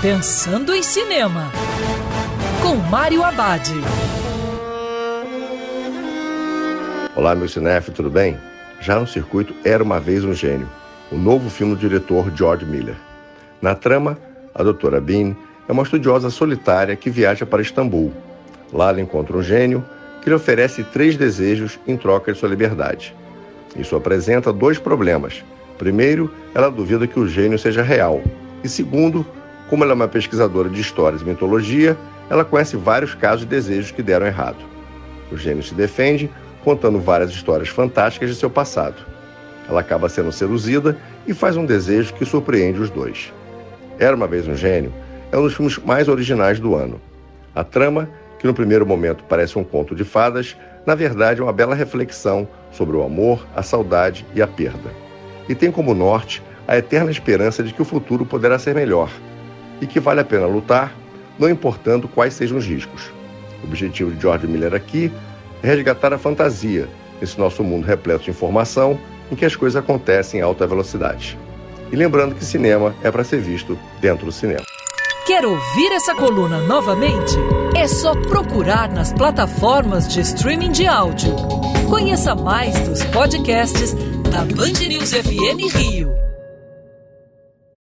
Pensando em Cinema, com Mário Abad. Olá, meu cinef, tudo bem? Já no circuito Era Uma Vez um Gênio, o novo filme do diretor George Miller. Na trama, a doutora Bean é uma estudiosa solitária que viaja para Istambul. Lá ela encontra um gênio que lhe oferece três desejos em troca de sua liberdade. Isso apresenta dois problemas. Primeiro, ela duvida que o gênio seja real. E segundo, como ela é uma pesquisadora de histórias e mitologia, ela conhece vários casos de desejos que deram errado. O gênio se defende, contando várias histórias fantásticas de seu passado. Ela acaba sendo seduzida e faz um desejo que surpreende os dois. Era uma vez um gênio é um dos filmes mais originais do ano. A trama, que no primeiro momento parece um conto de fadas, na verdade é uma bela reflexão sobre o amor, a saudade e a perda. E tem como norte a eterna esperança de que o futuro poderá ser melhor e que vale a pena lutar, não importando quais sejam os riscos. O objetivo de George Miller aqui é resgatar a fantasia nesse nosso mundo repleto de informação em que as coisas acontecem em alta velocidade. E lembrando que cinema é para ser visto dentro do cinema. Quer ouvir essa coluna novamente? É só procurar nas plataformas de streaming de áudio. Conheça mais dos podcasts da Band News FM Rio.